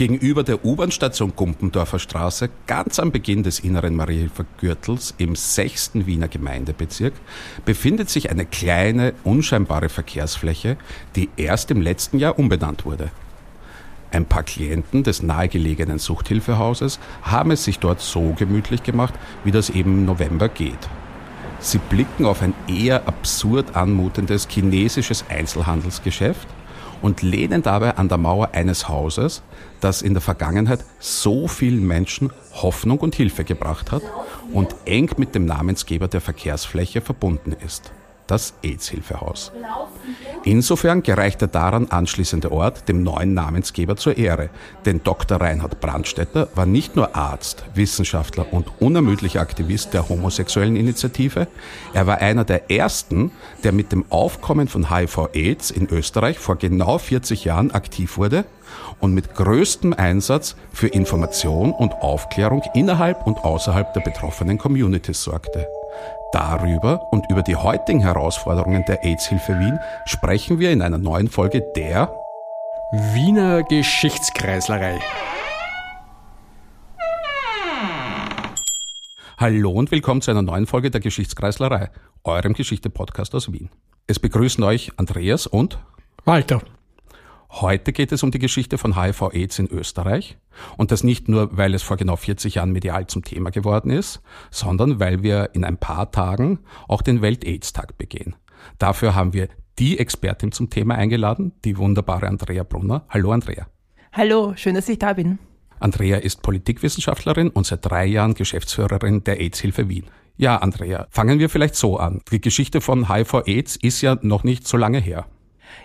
Gegenüber der U-Bahn-Station Gumpendorfer Straße, ganz am Beginn des inneren Mariehilfer Gürtels im 6. Wiener Gemeindebezirk, befindet sich eine kleine, unscheinbare Verkehrsfläche, die erst im letzten Jahr umbenannt wurde. Ein paar Klienten des nahegelegenen Suchthilfehauses haben es sich dort so gemütlich gemacht, wie das eben im November geht. Sie blicken auf ein eher absurd anmutendes chinesisches Einzelhandelsgeschäft und lehnen dabei an der Mauer eines Hauses, das in der Vergangenheit so vielen Menschen Hoffnung und Hilfe gebracht hat und eng mit dem Namensgeber der Verkehrsfläche verbunden ist das AIDS-Hilfehaus. Insofern gereicht der daran anschließende Ort dem neuen Namensgeber zur Ehre, denn Dr. Reinhard Brandstetter war nicht nur Arzt, Wissenschaftler und unermüdlicher Aktivist der homosexuellen Initiative, er war einer der ersten, der mit dem Aufkommen von HIV-AIDS in Österreich vor genau 40 Jahren aktiv wurde und mit größtem Einsatz für Information und Aufklärung innerhalb und außerhalb der betroffenen Communities sorgte. Darüber und über die heutigen Herausforderungen der AIDS-Hilfe Wien sprechen wir in einer neuen Folge der Wiener Geschichtskreislerei. Hallo und willkommen zu einer neuen Folge der Geschichtskreislerei, eurem Geschichte-Podcast aus Wien. Es begrüßen euch Andreas und Walter. Heute geht es um die Geschichte von HIV-Aids in Österreich. Und das nicht nur, weil es vor genau 40 Jahren medial zum Thema geworden ist, sondern weil wir in ein paar Tagen auch den Welt-Aids-Tag begehen. Dafür haben wir die Expertin zum Thema eingeladen, die wunderbare Andrea Brunner. Hallo Andrea. Hallo, schön, dass ich da bin. Andrea ist Politikwissenschaftlerin und seit drei Jahren Geschäftsführerin der AIDS-Hilfe Wien. Ja, Andrea, fangen wir vielleicht so an. Die Geschichte von HIV-Aids ist ja noch nicht so lange her.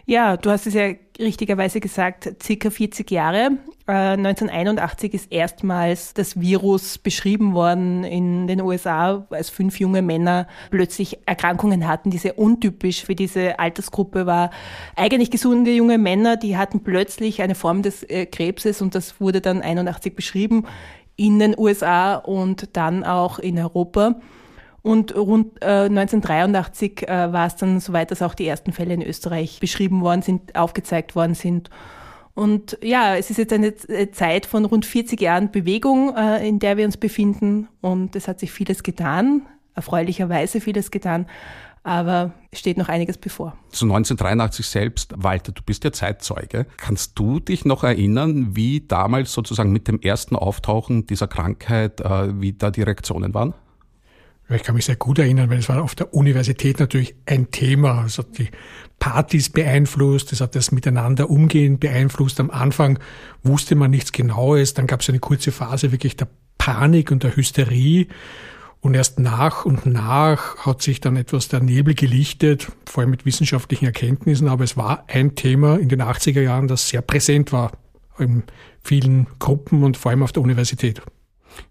Ja, du hast es ja richtigerweise gesagt, circa 40 Jahre. Äh, 1981 ist erstmals das Virus beschrieben worden in den USA, als fünf junge Männer plötzlich Erkrankungen hatten, die sehr untypisch für diese Altersgruppe war. Eigentlich gesunde junge Männer, die hatten plötzlich eine Form des äh, Krebses und das wurde dann 81 beschrieben in den USA und dann auch in Europa. Und rund äh, 1983 äh, war es dann soweit, dass auch die ersten Fälle in Österreich beschrieben worden sind, aufgezeigt worden sind. Und ja, es ist jetzt eine äh, Zeit von rund 40 Jahren Bewegung, äh, in der wir uns befinden. Und es hat sich vieles getan, erfreulicherweise vieles getan. Aber steht noch einiges bevor. Zu 1983 selbst, Walter, du bist ja Zeitzeuge. Kannst du dich noch erinnern, wie damals sozusagen mit dem ersten Auftauchen dieser Krankheit, äh, wie da die Reaktionen waren? Ich kann mich sehr gut erinnern, weil es war auf der Universität natürlich ein Thema. Es hat die Partys beeinflusst, es hat das Miteinander umgehen beeinflusst. Am Anfang wusste man nichts Genaues, dann gab es eine kurze Phase wirklich der Panik und der Hysterie. Und erst nach und nach hat sich dann etwas der Nebel gelichtet, vor allem mit wissenschaftlichen Erkenntnissen. Aber es war ein Thema in den 80er Jahren, das sehr präsent war in vielen Gruppen und vor allem auf der Universität.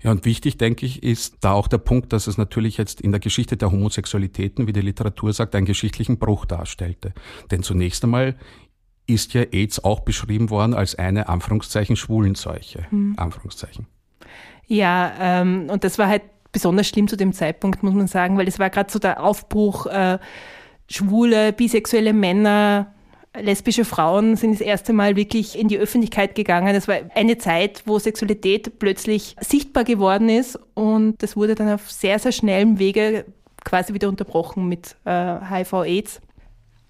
Ja, und wichtig, denke ich, ist da auch der Punkt, dass es natürlich jetzt in der Geschichte der Homosexualitäten, wie die Literatur sagt, einen geschichtlichen Bruch darstellte. Denn zunächst einmal ist ja AIDS auch beschrieben worden als eine Anführungszeichen Schwulenseuche. Hm. Anführungszeichen. Ja, ähm, und das war halt besonders schlimm zu dem Zeitpunkt, muss man sagen, weil es war gerade so der Aufbruch, äh, schwule, bisexuelle Männer lesbische Frauen sind das erste Mal wirklich in die Öffentlichkeit gegangen. Es war eine Zeit, wo Sexualität plötzlich sichtbar geworden ist und das wurde dann auf sehr, sehr schnellem Wege quasi wieder unterbrochen mit äh, HIV-Aids.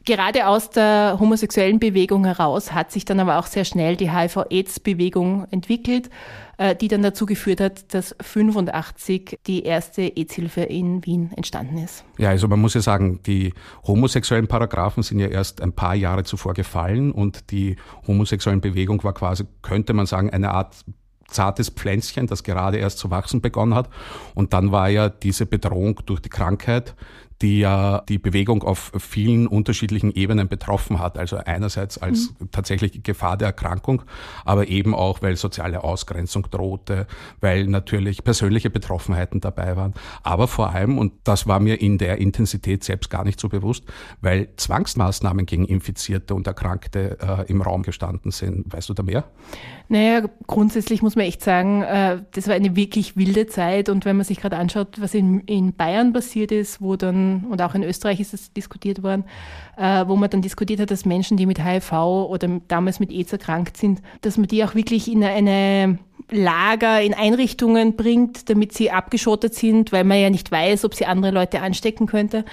Gerade aus der homosexuellen Bewegung heraus hat sich dann aber auch sehr schnell die HIV-AIDS-Bewegung entwickelt, äh, die dann dazu geführt hat, dass 85 die erste AIDS-Hilfe in Wien entstanden ist. Ja, also man muss ja sagen, die homosexuellen Paragraphen sind ja erst ein paar Jahre zuvor gefallen und die homosexuellen Bewegung war quasi, könnte man sagen, eine Art zartes Pflänzchen, das gerade erst zu wachsen begonnen hat. Und dann war ja diese Bedrohung durch die Krankheit die ja die Bewegung auf vielen unterschiedlichen Ebenen betroffen hat. Also einerseits als mhm. tatsächlich Gefahr der Erkrankung, aber eben auch, weil soziale Ausgrenzung drohte, weil natürlich persönliche Betroffenheiten dabei waren. Aber vor allem, und das war mir in der Intensität selbst gar nicht so bewusst, weil Zwangsmaßnahmen gegen Infizierte und Erkrankte äh, im Raum gestanden sind. Weißt du da mehr? Naja, grundsätzlich muss man echt sagen, äh, das war eine wirklich wilde Zeit. Und wenn man sich gerade anschaut, was in, in Bayern passiert ist, wo dann und auch in Österreich ist es diskutiert worden, äh, wo man dann diskutiert hat, dass Menschen, die mit HIV oder damals mit AIDS erkrankt sind, dass man die auch wirklich in eine Lager, in Einrichtungen bringt, damit sie abgeschottet sind, weil man ja nicht weiß, ob sie andere Leute anstecken könnte.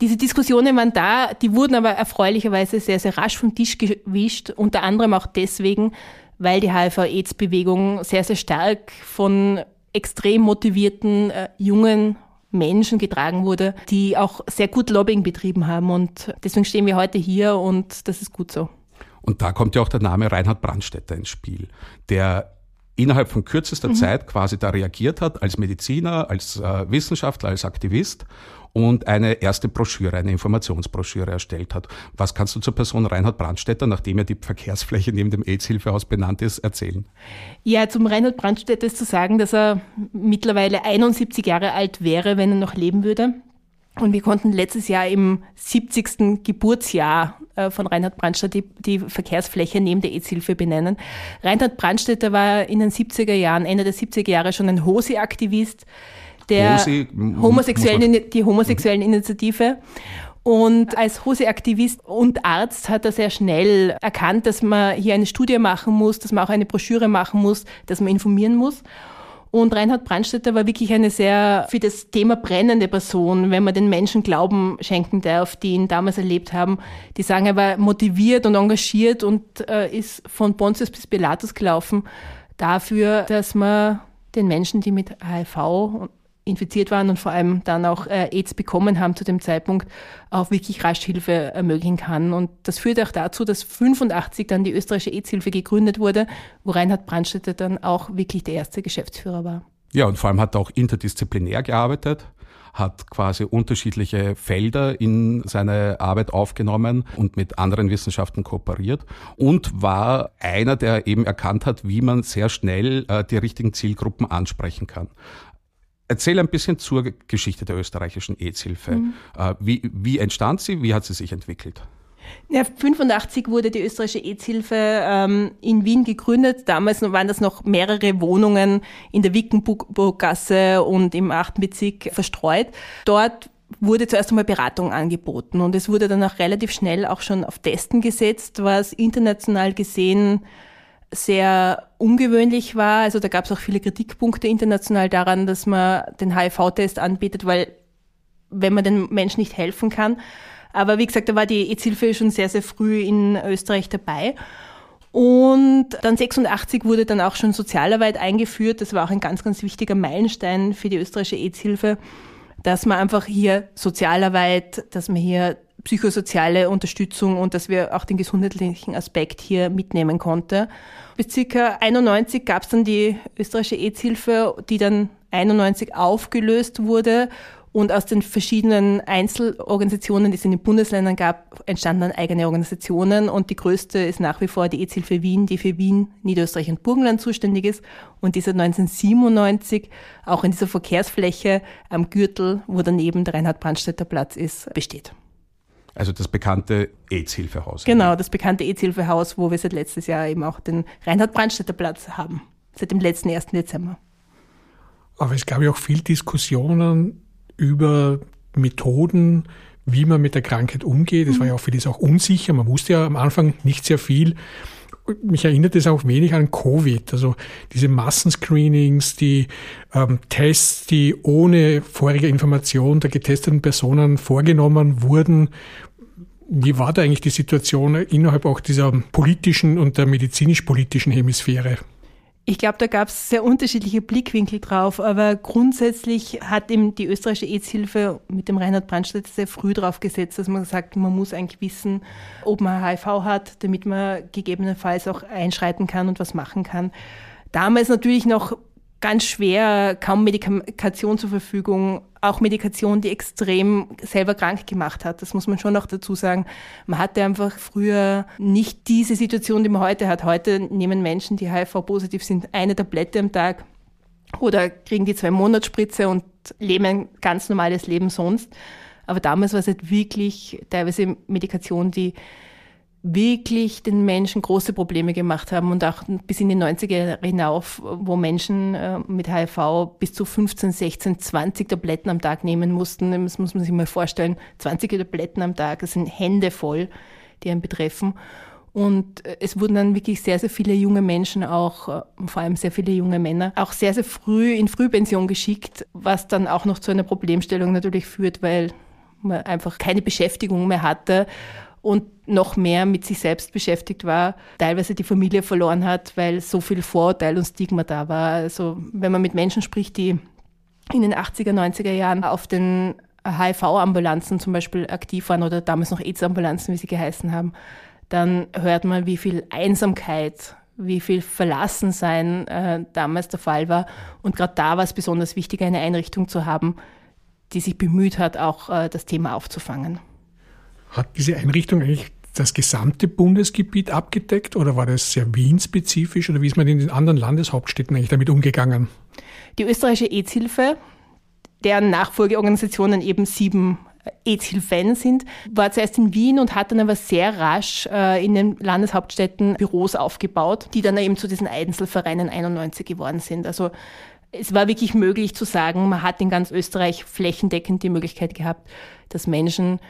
Diese Diskussionen waren da, die wurden aber erfreulicherweise sehr, sehr rasch vom Tisch gewischt, unter anderem auch deswegen, weil die HIV-AIDS-Bewegung sehr, sehr stark von extrem motivierten äh, jungen Menschen getragen wurde, die auch sehr gut Lobbying betrieben haben. Und deswegen stehen wir heute hier und das ist gut so. Und da kommt ja auch der Name Reinhard Brandstätter ins Spiel, der innerhalb von kürzester mhm. Zeit quasi da reagiert hat, als Mediziner, als äh, Wissenschaftler, als Aktivist und eine erste Broschüre, eine Informationsbroschüre erstellt hat. Was kannst du zur Person Reinhard Brandstätter, nachdem ja die Verkehrsfläche neben dem AIDS-Hilfehaus benannt ist, erzählen? Ja, zum Reinhard Brandstätter ist zu sagen, dass er mittlerweile 71 Jahre alt wäre, wenn er noch leben würde. Und wir konnten letztes Jahr im 70. Geburtsjahr äh, von Reinhard Brandstätter die, die Verkehrsfläche neben der AIDS-Hilfe benennen. Reinhard Brandstätter war in den 70er Jahren, Ende der 70er Jahre schon ein HOSI-Aktivist, der Hosi, homosexuellen, die homosexuellen Initiative. Und als Hose-Aktivist und Arzt hat er sehr schnell erkannt, dass man hier eine Studie machen muss, dass man auch eine Broschüre machen muss, dass man informieren muss. Und Reinhard Brandstätter war wirklich eine sehr für das Thema brennende Person, wenn man den Menschen Glauben schenken darf, die ihn damals erlebt haben. Die sagen, er war motiviert und engagiert und äh, ist von Pontius bis Pilatus gelaufen dafür, dass man den Menschen, die mit HIV infiziert waren und vor allem dann auch äh, AIDS bekommen haben zu dem Zeitpunkt, auch wirklich rasch Hilfe ermöglichen kann. Und das führt auch dazu, dass 85 dann die österreichische AIDS-Hilfe gegründet wurde, wo Reinhard Brandstätter dann auch wirklich der erste Geschäftsführer war. Ja, und vor allem hat er auch interdisziplinär gearbeitet hat quasi unterschiedliche Felder in seine Arbeit aufgenommen und mit anderen Wissenschaften kooperiert und war einer, der eben erkannt hat, wie man sehr schnell äh, die richtigen Zielgruppen ansprechen kann. Erzähl ein bisschen zur Geschichte der österreichischen AIDS-Hilfe. Mhm. Äh, wie, wie entstand sie? Wie hat sie sich entwickelt? Ja, 85 wurde die österreichische AIDS-Hilfe ähm, in Wien gegründet. Damals waren das noch mehrere Wohnungen in der Wickenburggasse und im 8. Bezirk verstreut. Dort wurde zuerst einmal Beratung angeboten und es wurde dann auch relativ schnell auch schon auf Testen gesetzt, was international gesehen sehr ungewöhnlich war. Also da gab es auch viele Kritikpunkte international daran, dass man den HIV-Test anbietet, weil wenn man den Menschen nicht helfen kann. Aber wie gesagt, da war die EZ-Hilfe schon sehr, sehr früh in Österreich dabei. Und dann 86 wurde dann auch schon Sozialarbeit eingeführt. Das war auch ein ganz, ganz wichtiger Meilenstein für die österreichische AIDS-Hilfe, dass man einfach hier Sozialarbeit, dass man hier psychosoziale Unterstützung und dass wir auch den gesundheitlichen Aspekt hier mitnehmen konnte. Bis circa 91 gab es dann die österreichische AIDS-Hilfe, die dann 91 aufgelöst wurde und aus den verschiedenen Einzelorganisationen, die es in den Bundesländern gab, entstanden dann eigene Organisationen. Und die größte ist nach wie vor die AIDS-Hilfe Wien, die für Wien, Niederösterreich und Burgenland zuständig ist. Und die seit 1997 auch in dieser Verkehrsfläche am Gürtel, wo daneben der Reinhard-Brandstätter Platz ist, besteht. Also das bekannte AIDS-Hilfehaus. Genau, das bekannte AIDS-Hilfehaus, wo wir seit letztes Jahr eben auch den Reinhard-Brandstätter Platz haben. Seit dem letzten 1. Dezember. Aber es gab ja auch viel Diskussionen über Methoden, wie man mit der Krankheit umgeht. Es mhm. war ja auch vieles auch unsicher. Man wusste ja am Anfang nicht sehr viel. Mich erinnert es auch wenig an Covid. Also diese Massenscreenings, die ähm, Tests, die ohne vorige Information der getesteten Personen vorgenommen wurden. Wie war da eigentlich die Situation innerhalb auch dieser politischen und der medizinisch-politischen Hemisphäre? Ich glaube, da gab es sehr unterschiedliche Blickwinkel drauf, aber grundsätzlich hat eben die österreichische AIDS-Hilfe mit dem Reinhard Brandstätter sehr früh drauf gesetzt, dass man sagt, man muss eigentlich wissen, ob man HIV hat, damit man gegebenenfalls auch einschreiten kann und was machen kann. Damals natürlich noch ganz schwer, kaum Medikation zur Verfügung, auch Medikation, die extrem selber krank gemacht hat. Das muss man schon noch dazu sagen. Man hatte einfach früher nicht diese Situation, die man heute hat. Heute nehmen Menschen, die HIV-positiv sind, eine Tablette am Tag oder kriegen die zwei Monatsspritze und leben ein ganz normales Leben sonst. Aber damals war es halt wirklich teilweise Medikation, die wirklich den Menschen große Probleme gemacht haben und auch bis in die 90er hinauf, wo Menschen äh, mit HIV bis zu 15, 16, 20 Tabletten am Tag nehmen mussten. Das muss man sich mal vorstellen. 20 Tabletten am Tag, das sind Hände voll, die einen betreffen. Und äh, es wurden dann wirklich sehr, sehr viele junge Menschen auch, äh, vor allem sehr viele junge Männer, auch sehr, sehr früh in Frühpension geschickt, was dann auch noch zu einer Problemstellung natürlich führt, weil man einfach keine Beschäftigung mehr hatte und noch mehr mit sich selbst beschäftigt war, teilweise die Familie verloren hat, weil so viel Vorurteil und Stigma da war. Also wenn man mit Menschen spricht, die in den 80er, 90er Jahren auf den HIV-Ambulanzen zum Beispiel aktiv waren oder damals noch AIDS-Ambulanzen, wie sie geheißen haben, dann hört man, wie viel Einsamkeit, wie viel Verlassensein äh, damals der Fall war. Und gerade da war es besonders wichtig, eine Einrichtung zu haben, die sich bemüht hat, auch äh, das Thema aufzufangen. Hat diese Einrichtung eigentlich das gesamte Bundesgebiet abgedeckt oder war das sehr Wien-spezifisch oder wie ist man in den anderen Landeshauptstädten eigentlich damit umgegangen? Die österreichische AIDS-Hilfe, deren Nachfolgeorganisationen eben sieben AIDS-Hilfen sind, war zuerst in Wien und hat dann aber sehr rasch äh, in den Landeshauptstädten Büros aufgebaut, die dann eben zu diesen Einzelvereinen 91 geworden sind. Also es war wirklich möglich zu sagen, man hat in ganz Österreich flächendeckend die Möglichkeit gehabt, dass Menschen äh,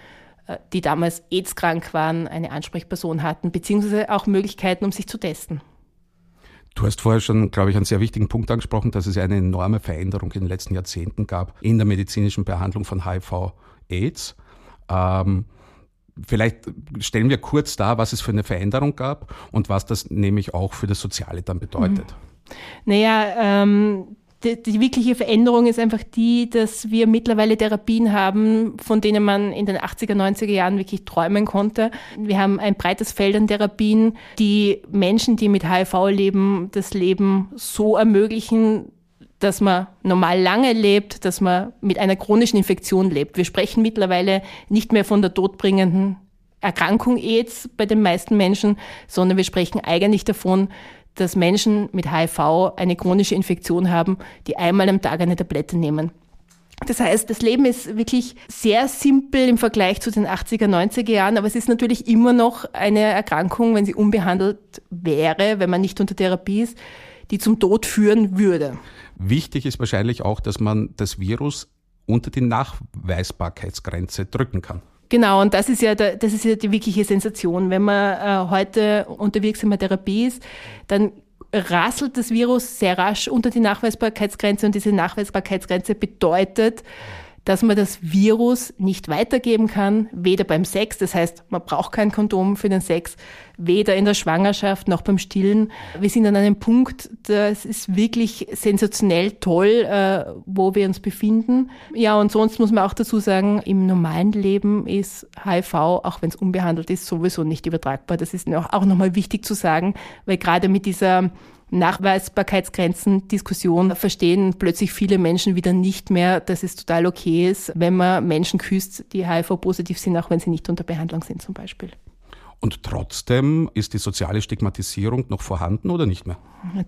die damals AIDS-krank waren, eine Ansprechperson hatten, beziehungsweise auch Möglichkeiten, um sich zu testen. Du hast vorher schon, glaube ich, einen sehr wichtigen Punkt angesprochen, dass es eine enorme Veränderung in den letzten Jahrzehnten gab in der medizinischen Behandlung von HIV-AIDS. Ähm, vielleicht stellen wir kurz dar, was es für eine Veränderung gab und was das nämlich auch für das Soziale dann bedeutet. Mhm. Naja, ähm, die, die, wirkliche Veränderung ist einfach die, dass wir mittlerweile Therapien haben, von denen man in den 80er, 90er Jahren wirklich träumen konnte. Wir haben ein breites Feld an Therapien, die Menschen, die mit HIV leben, das Leben so ermöglichen, dass man normal lange lebt, dass man mit einer chronischen Infektion lebt. Wir sprechen mittlerweile nicht mehr von der todbringenden Erkrankung AIDS bei den meisten Menschen, sondern wir sprechen eigentlich davon, dass Menschen mit HIV eine chronische Infektion haben, die einmal am Tag eine Tablette nehmen. Das heißt, das Leben ist wirklich sehr simpel im Vergleich zu den 80er, 90er Jahren, aber es ist natürlich immer noch eine Erkrankung, wenn sie unbehandelt wäre, wenn man nicht unter Therapie ist, die zum Tod führen würde. Wichtig ist wahrscheinlich auch, dass man das Virus unter die Nachweisbarkeitsgrenze drücken kann. Genau, und das ist ja, der, das ist ja die wirkliche Sensation. Wenn man äh, heute unter wirksamer Therapie ist, dann rasselt das Virus sehr rasch unter die Nachweisbarkeitsgrenze und diese Nachweisbarkeitsgrenze bedeutet, dass man das Virus nicht weitergeben kann, weder beim Sex, das heißt, man braucht kein Kondom für den Sex, weder in der Schwangerschaft noch beim Stillen. Wir sind an einem Punkt, das ist wirklich sensationell toll, äh, wo wir uns befinden. Ja, und sonst muss man auch dazu sagen, im normalen Leben ist HIV, auch wenn es unbehandelt ist, sowieso nicht übertragbar. Das ist auch nochmal wichtig zu sagen, weil gerade mit dieser Nachweisbarkeitsgrenzen Diskussion verstehen plötzlich viele Menschen wieder nicht mehr, dass es total okay ist, wenn man Menschen küsst, die HIV-positiv sind, auch wenn sie nicht unter Behandlung sind zum Beispiel. Und trotzdem ist die soziale Stigmatisierung noch vorhanden oder nicht mehr?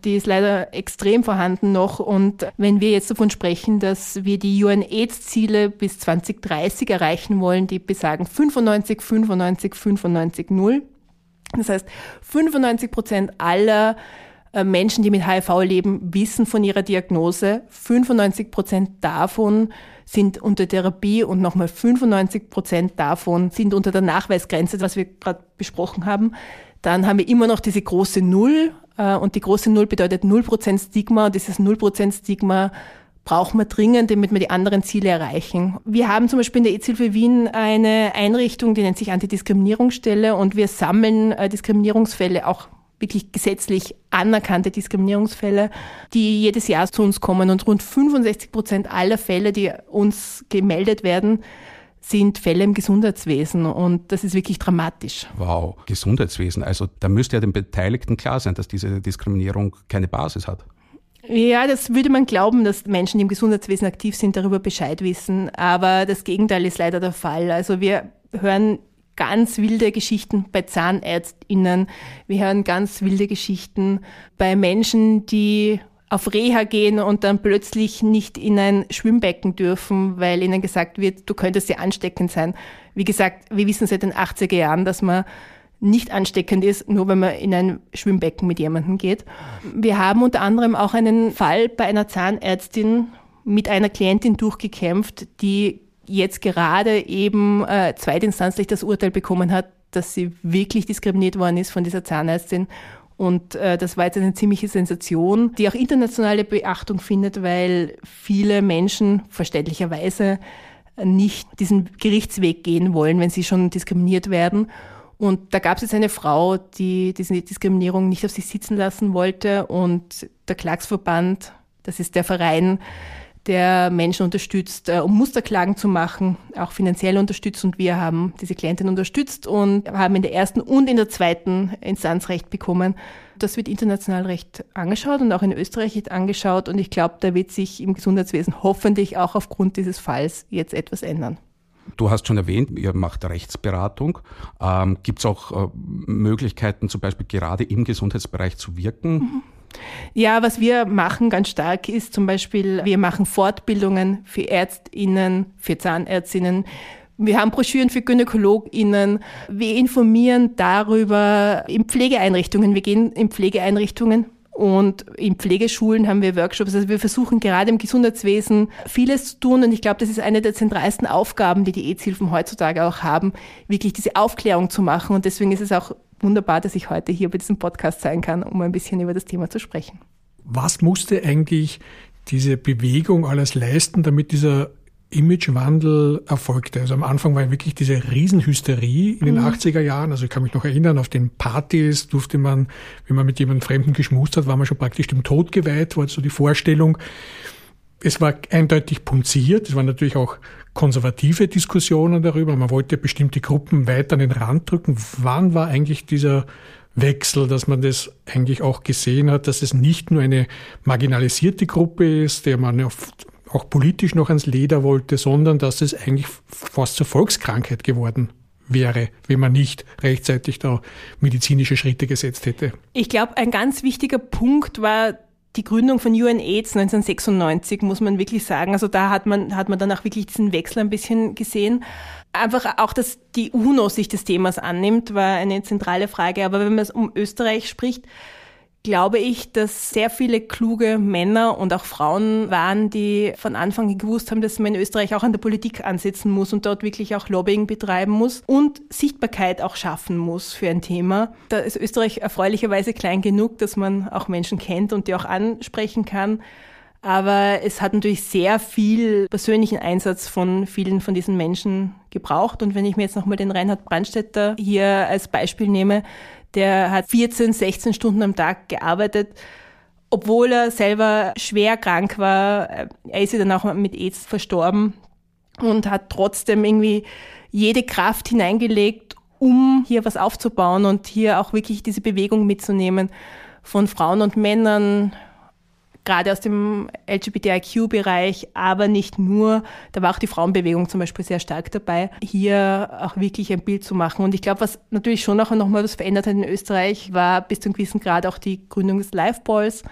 Die ist leider extrem vorhanden noch. Und wenn wir jetzt davon sprechen, dass wir die UN-AIDS-Ziele bis 2030 erreichen wollen, die besagen 95, 95, 95, 0. Das heißt, 95 Prozent aller Menschen, die mit HIV leben, wissen von ihrer Diagnose. 95 Prozent davon sind unter Therapie und nochmal 95 Prozent davon sind unter der Nachweisgrenze, was wir gerade besprochen haben. Dann haben wir immer noch diese große Null äh, und die große Null bedeutet 0 Prozent Stigma und dieses 0 Prozent Stigma brauchen wir dringend, damit wir die anderen Ziele erreichen. Wir haben zum Beispiel in der EZ-Hilfe Wien eine Einrichtung, die nennt sich Antidiskriminierungsstelle und wir sammeln äh, Diskriminierungsfälle auch wirklich gesetzlich anerkannte Diskriminierungsfälle, die jedes Jahr zu uns kommen. Und rund 65 Prozent aller Fälle, die uns gemeldet werden, sind Fälle im Gesundheitswesen und das ist wirklich dramatisch. Wow, Gesundheitswesen. Also da müsste ja den Beteiligten klar sein, dass diese Diskriminierung keine Basis hat. Ja, das würde man glauben, dass Menschen, die im Gesundheitswesen aktiv sind, darüber Bescheid wissen. Aber das Gegenteil ist leider der Fall. Also wir hören ganz wilde Geschichten bei ZahnärztInnen. Wir hören ganz wilde Geschichten bei Menschen, die auf Reha gehen und dann plötzlich nicht in ein Schwimmbecken dürfen, weil ihnen gesagt wird, du könntest ja ansteckend sein. Wie gesagt, wir wissen seit den 80er Jahren, dass man nicht ansteckend ist, nur wenn man in ein Schwimmbecken mit jemandem geht. Wir haben unter anderem auch einen Fall bei einer Zahnärztin mit einer Klientin durchgekämpft, die jetzt gerade eben äh, zweitinstanzlich das Urteil bekommen hat, dass sie wirklich diskriminiert worden ist von dieser Zahnärztin. Und äh, das war jetzt eine ziemliche Sensation, die auch internationale Beachtung findet, weil viele Menschen verständlicherweise nicht diesen Gerichtsweg gehen wollen, wenn sie schon diskriminiert werden. Und da gab es jetzt eine Frau, die diese Diskriminierung nicht auf sich sitzen lassen wollte. Und der Klagsverband, das ist der Verein, der Menschen unterstützt, äh, um Musterklagen zu machen, auch finanziell unterstützt. Und wir haben diese Klientin unterstützt und haben in der ersten und in der zweiten Instanz Recht bekommen. Das wird international Recht angeschaut und auch in Österreich wird angeschaut. Und ich glaube, da wird sich im Gesundheitswesen hoffentlich auch aufgrund dieses Falls jetzt etwas ändern. Du hast schon erwähnt, ihr macht Rechtsberatung. Ähm, Gibt es auch äh, Möglichkeiten, zum Beispiel gerade im Gesundheitsbereich zu wirken? Mhm. Ja, was wir machen ganz stark ist zum Beispiel, wir machen Fortbildungen für Ärztinnen, für Zahnärztinnen. Wir haben Broschüren für GynäkologInnen. Wir informieren darüber in Pflegeeinrichtungen. Wir gehen in Pflegeeinrichtungen und in Pflegeschulen haben wir Workshops. Also wir versuchen gerade im Gesundheitswesen vieles zu tun. Und ich glaube, das ist eine der zentralsten Aufgaben, die die EZ-Hilfen heutzutage auch haben, wirklich diese Aufklärung zu machen. Und deswegen ist es auch wunderbar, dass ich heute hier bei diesem Podcast sein kann, um ein bisschen über das Thema zu sprechen. Was musste eigentlich diese Bewegung alles leisten, damit dieser Imagewandel erfolgte. Also am Anfang war wirklich diese Riesenhysterie in den mhm. 80er Jahren. Also ich kann mich noch erinnern, auf den Partys durfte man, wenn man mit jemandem Fremden geschmust hat, war man schon praktisch dem Tod geweiht, war so die Vorstellung. Es war eindeutig punziert. Es waren natürlich auch konservative Diskussionen darüber. Man wollte bestimmte Gruppen weiter an den Rand drücken. Wann war eigentlich dieser Wechsel, dass man das eigentlich auch gesehen hat, dass es nicht nur eine marginalisierte Gruppe ist, der man auch politisch noch ans Leder wollte, sondern dass es eigentlich fast zur Volkskrankheit geworden wäre, wenn man nicht rechtzeitig da medizinische Schritte gesetzt hätte. Ich glaube, ein ganz wichtiger Punkt war die Gründung von UNAIDS 1996, muss man wirklich sagen. Also da hat man, hat man dann auch wirklich diesen Wechsel ein bisschen gesehen. Einfach auch, dass die UNO sich des Themas annimmt, war eine zentrale Frage. Aber wenn man es um Österreich spricht, glaube ich, dass sehr viele kluge Männer und auch Frauen waren, die von Anfang an gewusst haben, dass man in Österreich auch an der Politik ansetzen muss und dort wirklich auch Lobbying betreiben muss und Sichtbarkeit auch schaffen muss für ein Thema. Da ist Österreich erfreulicherweise klein genug, dass man auch Menschen kennt und die auch ansprechen kann. Aber es hat natürlich sehr viel persönlichen Einsatz von vielen von diesen Menschen gebraucht. Und wenn ich mir jetzt nochmal den Reinhard Brandstätter hier als Beispiel nehme, der hat 14, 16 Stunden am Tag gearbeitet, obwohl er selber schwer krank war. Er ist ja dann auch mit AIDS verstorben und hat trotzdem irgendwie jede Kraft hineingelegt, um hier was aufzubauen und hier auch wirklich diese Bewegung mitzunehmen von Frauen und Männern, gerade aus dem LGBTIQ-Bereich, aber nicht nur. Da war auch die Frauenbewegung zum Beispiel sehr stark dabei, hier auch wirklich ein Bild zu machen. Und ich glaube, was natürlich schon auch nochmal was verändert hat in Österreich, war bis zu einem gewissen Grad auch die Gründung des Liveballs,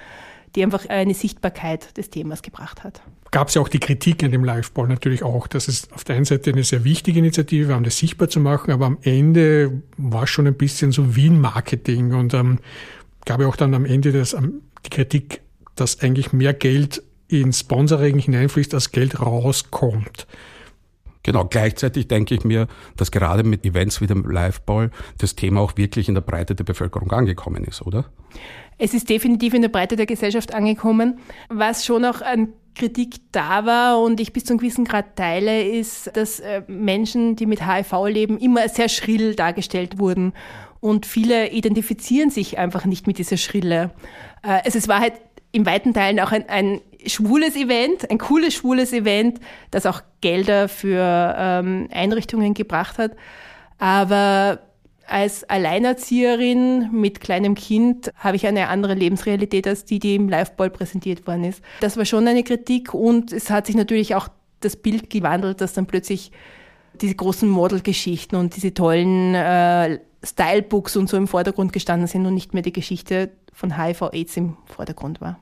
die einfach eine Sichtbarkeit des Themas gebracht hat gab es ja auch die Kritik an dem Liveball natürlich auch. Das ist auf der einen Seite eine sehr wichtige Initiative, um das sichtbar zu machen, aber am Ende war es schon ein bisschen so wie ein Marketing und ähm, gab ja auch dann am Ende das, ähm, die Kritik dass eigentlich mehr Geld in Sponsoring hineinfließt, als Geld rauskommt. Genau, gleichzeitig denke ich mir, dass gerade mit Events wie dem Liveball das Thema auch wirklich in der Breite der Bevölkerung angekommen ist, oder? Es ist definitiv in der Breite der Gesellschaft angekommen. Was schon auch an Kritik da war und ich bis zu einem gewissen Grad teile, ist, dass äh, Menschen, die mit HIV leben, immer sehr schrill dargestellt wurden. Und viele identifizieren sich einfach nicht mit dieser Schrille. Also es war halt in weiten Teilen auch ein, ein schwules Event, ein cooles schwules Event, das auch Gelder für ähm, Einrichtungen gebracht hat. Aber als Alleinerzieherin mit kleinem Kind habe ich eine andere Lebensrealität als die, die im Liveball präsentiert worden ist. Das war schon eine Kritik und es hat sich natürlich auch das Bild gewandelt, dass dann plötzlich diese großen Modelgeschichten und diese tollen äh, Stylebooks und so im Vordergrund gestanden sind und nicht mehr die Geschichte von HIV-Aids im Vordergrund war.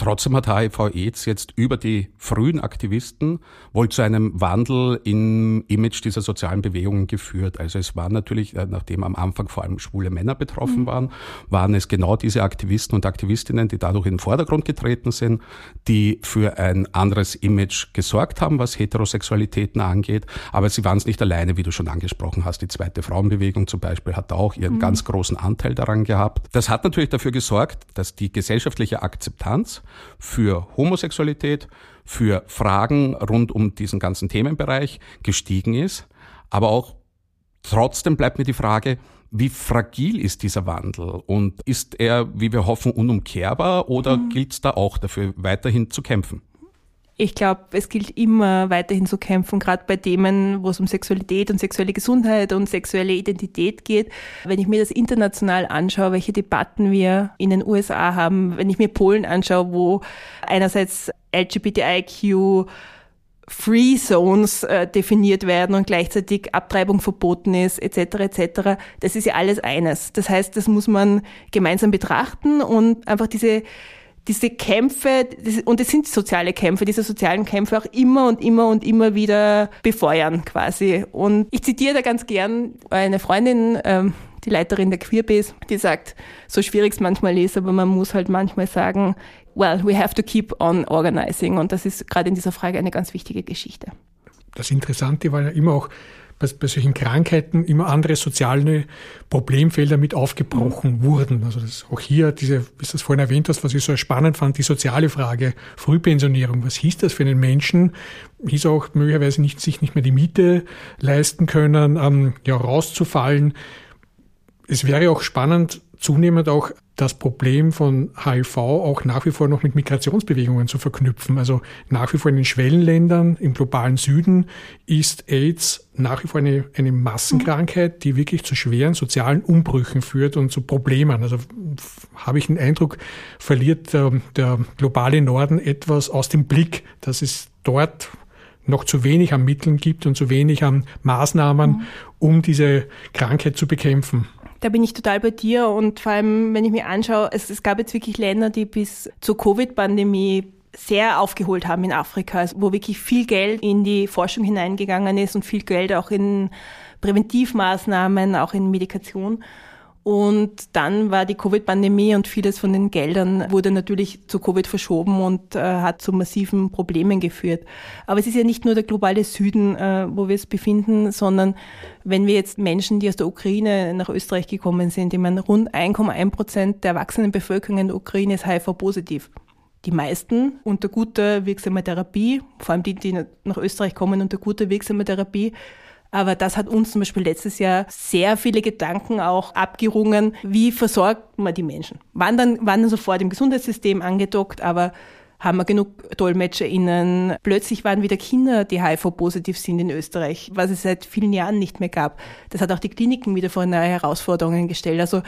Trotzdem hat HIV-Aids jetzt über die frühen Aktivisten wohl zu einem Wandel im Image dieser sozialen Bewegungen geführt. Also es waren natürlich, äh, nachdem am Anfang vor allem schwule Männer betroffen mhm. waren, waren es genau diese Aktivisten und Aktivistinnen, die dadurch in den Vordergrund getreten sind, die für ein anderes Image gesorgt haben, was Heterosexualitäten angeht. Aber sie waren es nicht alleine, wie du schon angesprochen hast. Die zweite Frauenbewegung zum Beispiel hat auch ihren mhm. ganz großen Anteil daran gehabt. Das hat natürlich dafür gesorgt, dass die gesellschaftliche Akzeptanz für Homosexualität, für Fragen rund um diesen ganzen Themenbereich gestiegen ist. Aber auch trotzdem bleibt mir die Frage, wie fragil ist dieser Wandel und ist er, wie wir hoffen, unumkehrbar oder mhm. gilt es da auch dafür, weiterhin zu kämpfen? Ich glaube, es gilt immer weiterhin zu kämpfen, gerade bei Themen, wo es um Sexualität und sexuelle Gesundheit und sexuelle Identität geht. Wenn ich mir das international anschaue, welche Debatten wir in den USA haben, wenn ich mir Polen anschaue, wo einerseits LGBTIQ Free Zones äh, definiert werden und gleichzeitig Abtreibung verboten ist, etc. etc. Das ist ja alles eines. Das heißt, das muss man gemeinsam betrachten und einfach diese diese Kämpfe, und es sind soziale Kämpfe, diese sozialen Kämpfe auch immer und immer und immer wieder befeuern quasi. Und ich zitiere da ganz gern eine Freundin, ähm, die Leiterin der Queerbase, die sagt, so schwierig es manchmal ist, aber man muss halt manchmal sagen, well, we have to keep on organizing. Und das ist gerade in dieser Frage eine ganz wichtige Geschichte. Das Interessante war ja immer auch, bei, bei solchen Krankheiten immer andere soziale Problemfelder mit aufgebrochen mhm. wurden. Also das, auch hier, diese, wie du das vorhin erwähnt hast, was ich so spannend fand, die soziale Frage, Frühpensionierung. Was hieß das für einen Menschen? Hieß auch möglicherweise nicht, sich nicht mehr die Miete leisten können, ähm, ja, rauszufallen. Es wäre auch spannend, zunehmend auch das Problem von HIV auch nach wie vor noch mit Migrationsbewegungen zu verknüpfen. Also nach wie vor in den Schwellenländern im globalen Süden ist AIDS nach wie vor eine, eine Massenkrankheit, die wirklich zu schweren sozialen Umbrüchen führt und zu Problemen. Also habe ich den Eindruck, verliert der, der globale Norden etwas aus dem Blick, dass es dort noch zu wenig an Mitteln gibt und zu wenig an Maßnahmen, mhm. um diese Krankheit zu bekämpfen. Da bin ich total bei dir und vor allem, wenn ich mir anschaue, es, es gab jetzt wirklich Länder, die bis zur Covid-Pandemie sehr aufgeholt haben in Afrika, wo wirklich viel Geld in die Forschung hineingegangen ist und viel Geld auch in Präventivmaßnahmen, auch in Medikation. Und dann war die Covid-Pandemie und vieles von den Geldern wurde natürlich zu Covid verschoben und äh, hat zu massiven Problemen geführt. Aber es ist ja nicht nur der globale Süden, äh, wo wir es befinden, sondern wenn wir jetzt Menschen, die aus der Ukraine nach Österreich gekommen sind, ich meine, rund 1,1 Prozent der erwachsenen Bevölkerung in der Ukraine ist HIV-positiv. Die meisten unter guter wirksamer Therapie, vor allem die, die nach Österreich kommen unter guter wirksamer Therapie, aber das hat uns zum Beispiel letztes Jahr sehr viele Gedanken auch abgerungen. Wie versorgt man die Menschen? Waren dann, waren dann sofort im Gesundheitssystem angedockt, aber haben wir genug DolmetscherInnen. Plötzlich waren wieder Kinder, die HIV-positiv sind in Österreich, was es seit vielen Jahren nicht mehr gab. Das hat auch die Kliniken wieder vor neue Herausforderungen gestellt. Also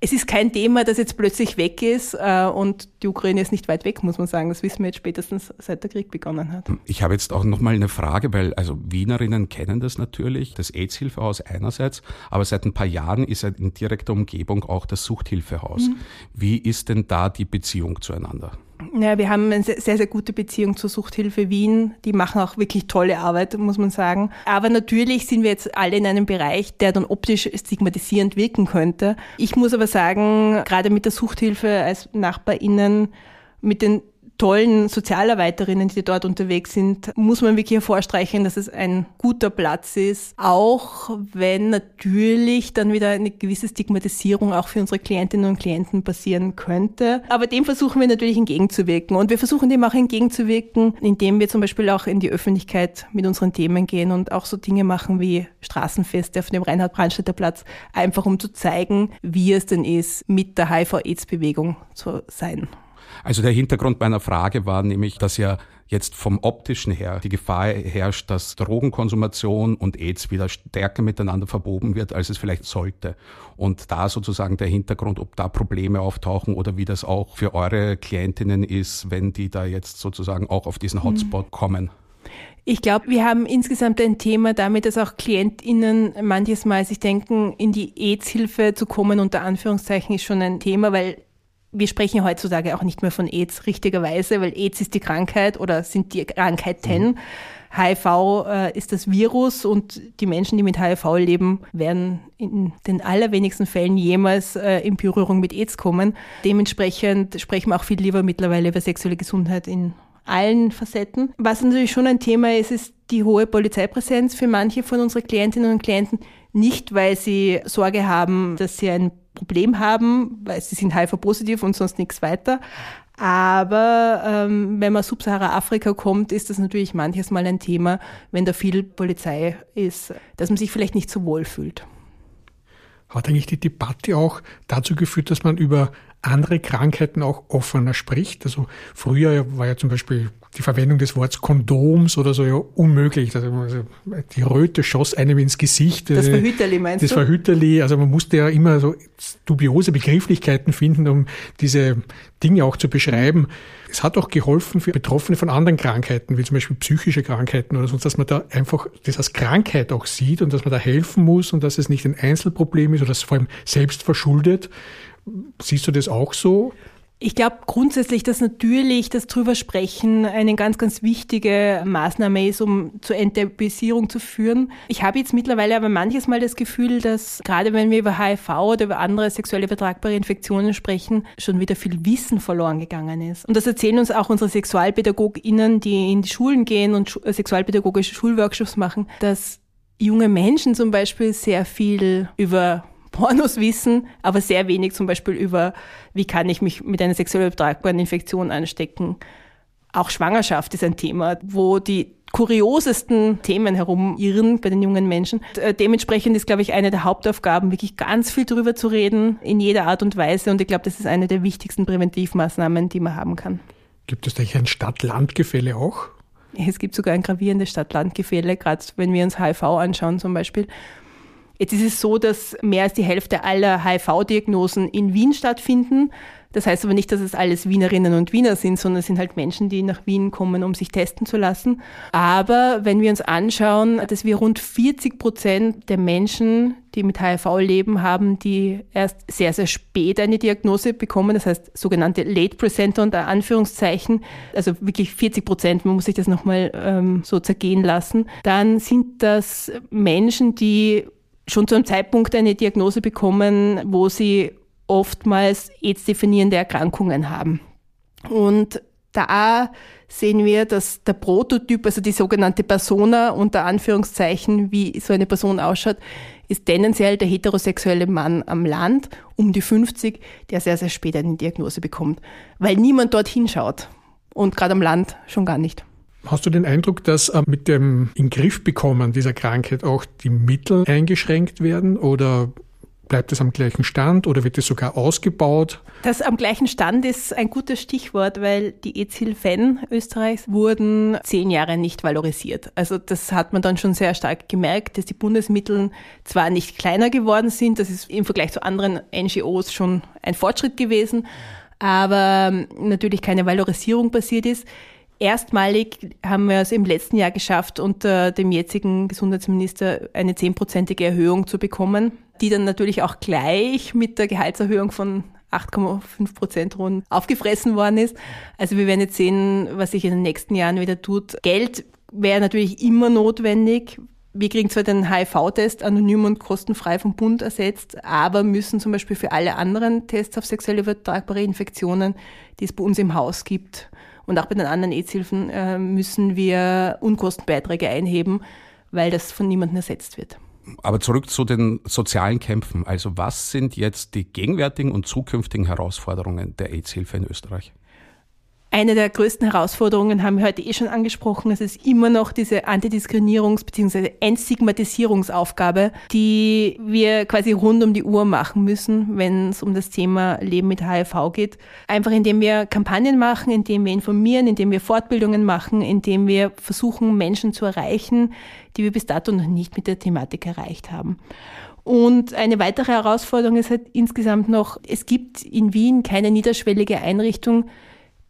es ist kein Thema, das jetzt plötzlich weg ist äh, und die Ukraine ist nicht weit weg, muss man sagen. Das wissen wir jetzt spätestens, seit der Krieg begonnen hat. Ich habe jetzt auch noch mal eine Frage, weil also Wienerinnen kennen das natürlich, das AIDS-Hilfehaus einerseits, aber seit ein paar Jahren ist in direkter Umgebung auch das Suchthilfehaus. Mhm. Wie ist denn da die Beziehung zueinander? Ja, wir haben eine sehr, sehr gute Beziehung zur Suchthilfe Wien. Die machen auch wirklich tolle Arbeit, muss man sagen. Aber natürlich sind wir jetzt alle in einem Bereich, der dann optisch stigmatisierend wirken könnte. Ich muss aber sagen, gerade mit der Suchthilfe als NachbarInnen, mit den tollen Sozialarbeiterinnen, die dort unterwegs sind, muss man wirklich hervorstreichen, dass es ein guter Platz ist, auch wenn natürlich dann wieder eine gewisse Stigmatisierung auch für unsere Klientinnen und Klienten passieren könnte. Aber dem versuchen wir natürlich entgegenzuwirken. Und wir versuchen dem auch entgegenzuwirken, indem wir zum Beispiel auch in die Öffentlichkeit mit unseren Themen gehen und auch so Dinge machen wie Straßenfeste auf dem Reinhard-Brandstätter Platz, einfach um zu zeigen, wie es denn ist, mit der HIV-AIDS-Bewegung zu sein. Also der Hintergrund meiner Frage war nämlich, dass ja jetzt vom optischen her die Gefahr herrscht, dass Drogenkonsumation und AIDS wieder stärker miteinander verboben wird, als es vielleicht sollte. Und da sozusagen der Hintergrund, ob da Probleme auftauchen oder wie das auch für eure Klientinnen ist, wenn die da jetzt sozusagen auch auf diesen Hotspot mhm. kommen. Ich glaube, wir haben insgesamt ein Thema damit, dass auch KlientInnen manches Mal sich denken, in die AIDS-Hilfe zu kommen, unter Anführungszeichen, ist schon ein Thema, weil wir sprechen heutzutage auch nicht mehr von AIDS richtigerweise, weil AIDS ist die Krankheit oder sind die Krankheiten. Mhm. HIV äh, ist das Virus und die Menschen, die mit HIV leben, werden in den allerwenigsten Fällen jemals äh, in Berührung mit AIDS kommen. Dementsprechend sprechen wir auch viel lieber mittlerweile über sexuelle Gesundheit in allen Facetten. Was natürlich schon ein Thema ist, ist die hohe Polizeipräsenz für manche von unseren Klientinnen und Klienten. Nicht, weil sie Sorge haben, dass sie ein Problem haben, weil sie sind HIV-positiv und sonst nichts weiter. Aber ähm, wenn man Subsahara-Afrika kommt, ist das natürlich manches Mal ein Thema, wenn da viel Polizei ist, dass man sich vielleicht nicht so wohl fühlt. Hat eigentlich die Debatte auch dazu geführt, dass man über andere Krankheiten auch offener spricht. Also früher war ja zum Beispiel die Verwendung des Wortes Kondoms oder so ja unmöglich. Also, also die Röte schoss einem ins Gesicht. Das Verhüterli meinst das du? Das Verhüterli. Also man musste ja immer so dubiose Begrifflichkeiten finden, um diese Dinge auch zu beschreiben. Es hat auch geholfen für Betroffene von anderen Krankheiten, wie zum Beispiel psychische Krankheiten oder sonst, dass man da einfach das als Krankheit auch sieht und dass man da helfen muss und dass es nicht ein Einzelproblem ist oder es vor allem selbst verschuldet. Siehst du das auch so? Ich glaube grundsätzlich, dass natürlich das drüber sprechen eine ganz, ganz wichtige Maßnahme ist, um zur Enttabuisierung zu führen. Ich habe jetzt mittlerweile aber manches Mal das Gefühl, dass gerade wenn wir über HIV oder über andere sexuell übertragbare Infektionen sprechen, schon wieder viel Wissen verloren gegangen ist. Und das erzählen uns auch unsere SexualpädagogInnen, die in die Schulen gehen und sexualpädagogische Schulworkshops machen, dass junge Menschen zum Beispiel sehr viel über Pornos wissen, aber sehr wenig zum Beispiel über, wie kann ich mich mit einer sexuell übertragbaren Infektion anstecken. Auch Schwangerschaft ist ein Thema, wo die kuriosesten Themen herumirren bei den jungen Menschen. Äh, dementsprechend ist, glaube ich, eine der Hauptaufgaben, wirklich ganz viel darüber zu reden, in jeder Art und Weise. Und ich glaube, das ist eine der wichtigsten Präventivmaßnahmen, die man haben kann. Gibt es da ein Stadt-Land-Gefälle auch? Es gibt sogar ein gravierendes Stadt-Land-Gefälle, gerade wenn wir uns HIV anschauen zum Beispiel. Jetzt ist es so, dass mehr als die Hälfte aller HIV-Diagnosen in Wien stattfinden. Das heißt aber nicht, dass es alles Wienerinnen und Wiener sind, sondern es sind halt Menschen, die nach Wien kommen, um sich testen zu lassen. Aber wenn wir uns anschauen, dass wir rund 40 Prozent der Menschen, die mit HIV leben, haben, die erst sehr, sehr spät eine Diagnose bekommen, das heißt sogenannte Late Presenter unter Anführungszeichen, also wirklich 40 Prozent, man muss sich das nochmal ähm, so zergehen lassen, dann sind das Menschen, die schon zu einem Zeitpunkt eine Diagnose bekommen, wo sie oftmals AIDS-definierende Erkrankungen haben. Und da sehen wir, dass der Prototyp, also die sogenannte Persona unter Anführungszeichen, wie so eine Person ausschaut, ist tendenziell der heterosexuelle Mann am Land, um die 50, der sehr, sehr spät eine Diagnose bekommt, weil niemand dorthin schaut. Und gerade am Land schon gar nicht. Hast du den Eindruck, dass äh, mit dem Ingriffbekommen dieser Krankheit auch die Mittel eingeschränkt werden oder Bleibt es am gleichen Stand oder wird es sogar ausgebaut? Das am gleichen Stand ist ein gutes Stichwort, weil die EZ-Hilfen Österreichs wurden zehn Jahre nicht valorisiert. Also das hat man dann schon sehr stark gemerkt, dass die Bundesmittel zwar nicht kleiner geworden sind, das ist im Vergleich zu anderen NGOs schon ein Fortschritt gewesen, aber natürlich keine Valorisierung passiert ist. Erstmalig haben wir es im letzten Jahr geschafft, unter dem jetzigen Gesundheitsminister eine zehnprozentige Erhöhung zu bekommen, die dann natürlich auch gleich mit der Gehaltserhöhung von 8,5 Prozent rund aufgefressen worden ist. Also wir werden jetzt sehen, was sich in den nächsten Jahren wieder tut. Geld wäre natürlich immer notwendig. Wir kriegen zwar den HIV-Test anonym und kostenfrei vom Bund ersetzt, aber müssen zum Beispiel für alle anderen Tests auf sexuell übertragbare Infektionen, die es bei uns im Haus gibt, und auch bei den anderen AIDS-Hilfen äh, müssen wir Unkostenbeiträge einheben, weil das von niemandem ersetzt wird. Aber zurück zu den sozialen Kämpfen. Also was sind jetzt die gegenwärtigen und zukünftigen Herausforderungen der AIDS-Hilfe in Österreich? Eine der größten Herausforderungen haben wir heute eh schon angesprochen. Es ist immer noch diese Antidiskriminierungs- bzw. Entstigmatisierungsaufgabe, die wir quasi rund um die Uhr machen müssen, wenn es um das Thema Leben mit HIV geht. Einfach indem wir Kampagnen machen, indem wir informieren, indem wir Fortbildungen machen, indem wir versuchen, Menschen zu erreichen, die wir bis dato noch nicht mit der Thematik erreicht haben. Und eine weitere Herausforderung ist halt insgesamt noch, es gibt in Wien keine niederschwellige Einrichtung,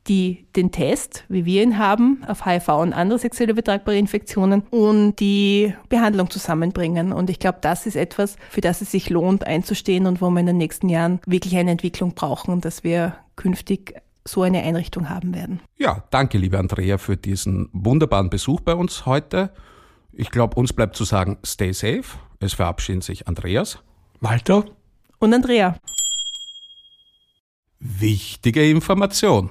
die den Test, wie wir ihn haben, auf HIV und andere sexuell übertragbare Infektionen und die Behandlung zusammenbringen. Und ich glaube, das ist etwas, für das es sich lohnt einzustehen und wo wir in den nächsten Jahren wirklich eine Entwicklung brauchen, dass wir künftig so eine Einrichtung haben werden. Ja, danke, liebe Andrea, für diesen wunderbaren Besuch bei uns heute. Ich glaube, uns bleibt zu sagen, stay safe. Es verabschieden sich Andreas, Walter und Andrea. Wichtige Information.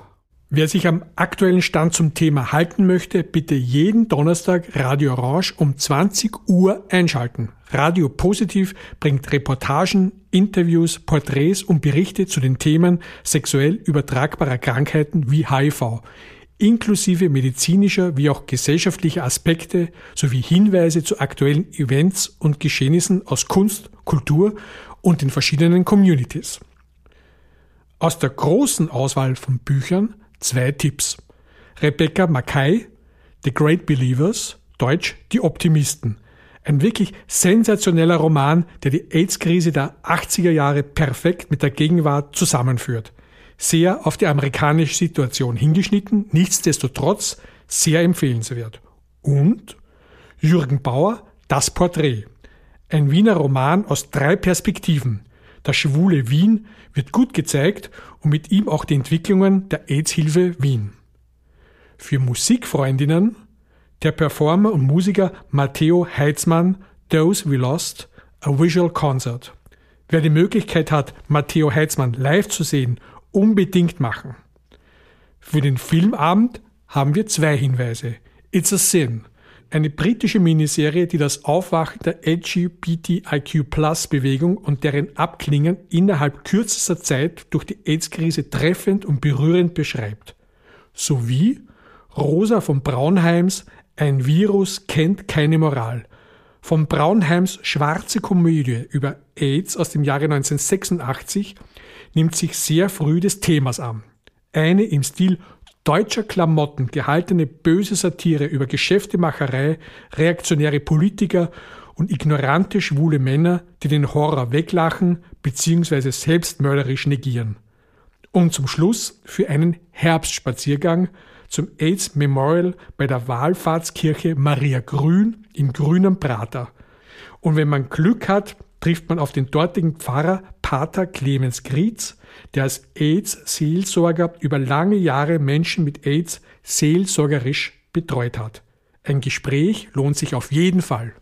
Wer sich am aktuellen Stand zum Thema halten möchte, bitte jeden Donnerstag Radio Orange um 20 Uhr einschalten. Radio Positiv bringt Reportagen, Interviews, Porträts und Berichte zu den Themen sexuell übertragbarer Krankheiten wie HIV, inklusive medizinischer wie auch gesellschaftlicher Aspekte sowie Hinweise zu aktuellen Events und Geschehnissen aus Kunst, Kultur und den verschiedenen Communities. Aus der großen Auswahl von Büchern zwei Tipps. Rebecca Mackay, The Great Believers, Deutsch Die Optimisten. Ein wirklich sensationeller Roman, der die AIDS-Krise der 80er Jahre perfekt mit der Gegenwart zusammenführt. Sehr auf die amerikanische Situation hingeschnitten, nichtsdestotrotz sehr empfehlenswert. Und Jürgen Bauer, Das Porträt. Ein Wiener Roman aus drei Perspektiven. Das schwule Wien wird gut gezeigt und mit ihm auch die Entwicklungen der AIDS-Hilfe Wien. Für Musikfreundinnen der Performer und Musiker Matteo Heitzmann Those We Lost, a Visual Concert. Wer die Möglichkeit hat, Matteo Heitzmann live zu sehen, unbedingt machen. Für den Filmabend haben wir zwei Hinweise. It's a Sin eine britische Miniserie, die das Aufwachen der LGBTIQ-Plus-Bewegung und deren Abklingen innerhalb kürzester Zeit durch die AIDS-Krise treffend und berührend beschreibt. Sowie Rosa von Braunheims Ein Virus kennt keine Moral. Von Braunheims schwarze Komödie über AIDS aus dem Jahre 1986 nimmt sich sehr früh des Themas an. Eine im Stil deutscher Klamotten gehaltene böse Satire über Geschäftemacherei, reaktionäre Politiker und ignorante schwule Männer, die den Horror weglachen bzw. selbstmörderisch negieren. Und zum Schluss für einen Herbstspaziergang zum AIDS Memorial bei der Wallfahrtskirche Maria Grün im grünen Prater. Und wenn man Glück hat, trifft man auf den dortigen Pfarrer Pater Clemens Grietz, der als AIDS-Seelsorger über lange Jahre Menschen mit AIDS seelsorgerisch betreut hat. Ein Gespräch lohnt sich auf jeden Fall.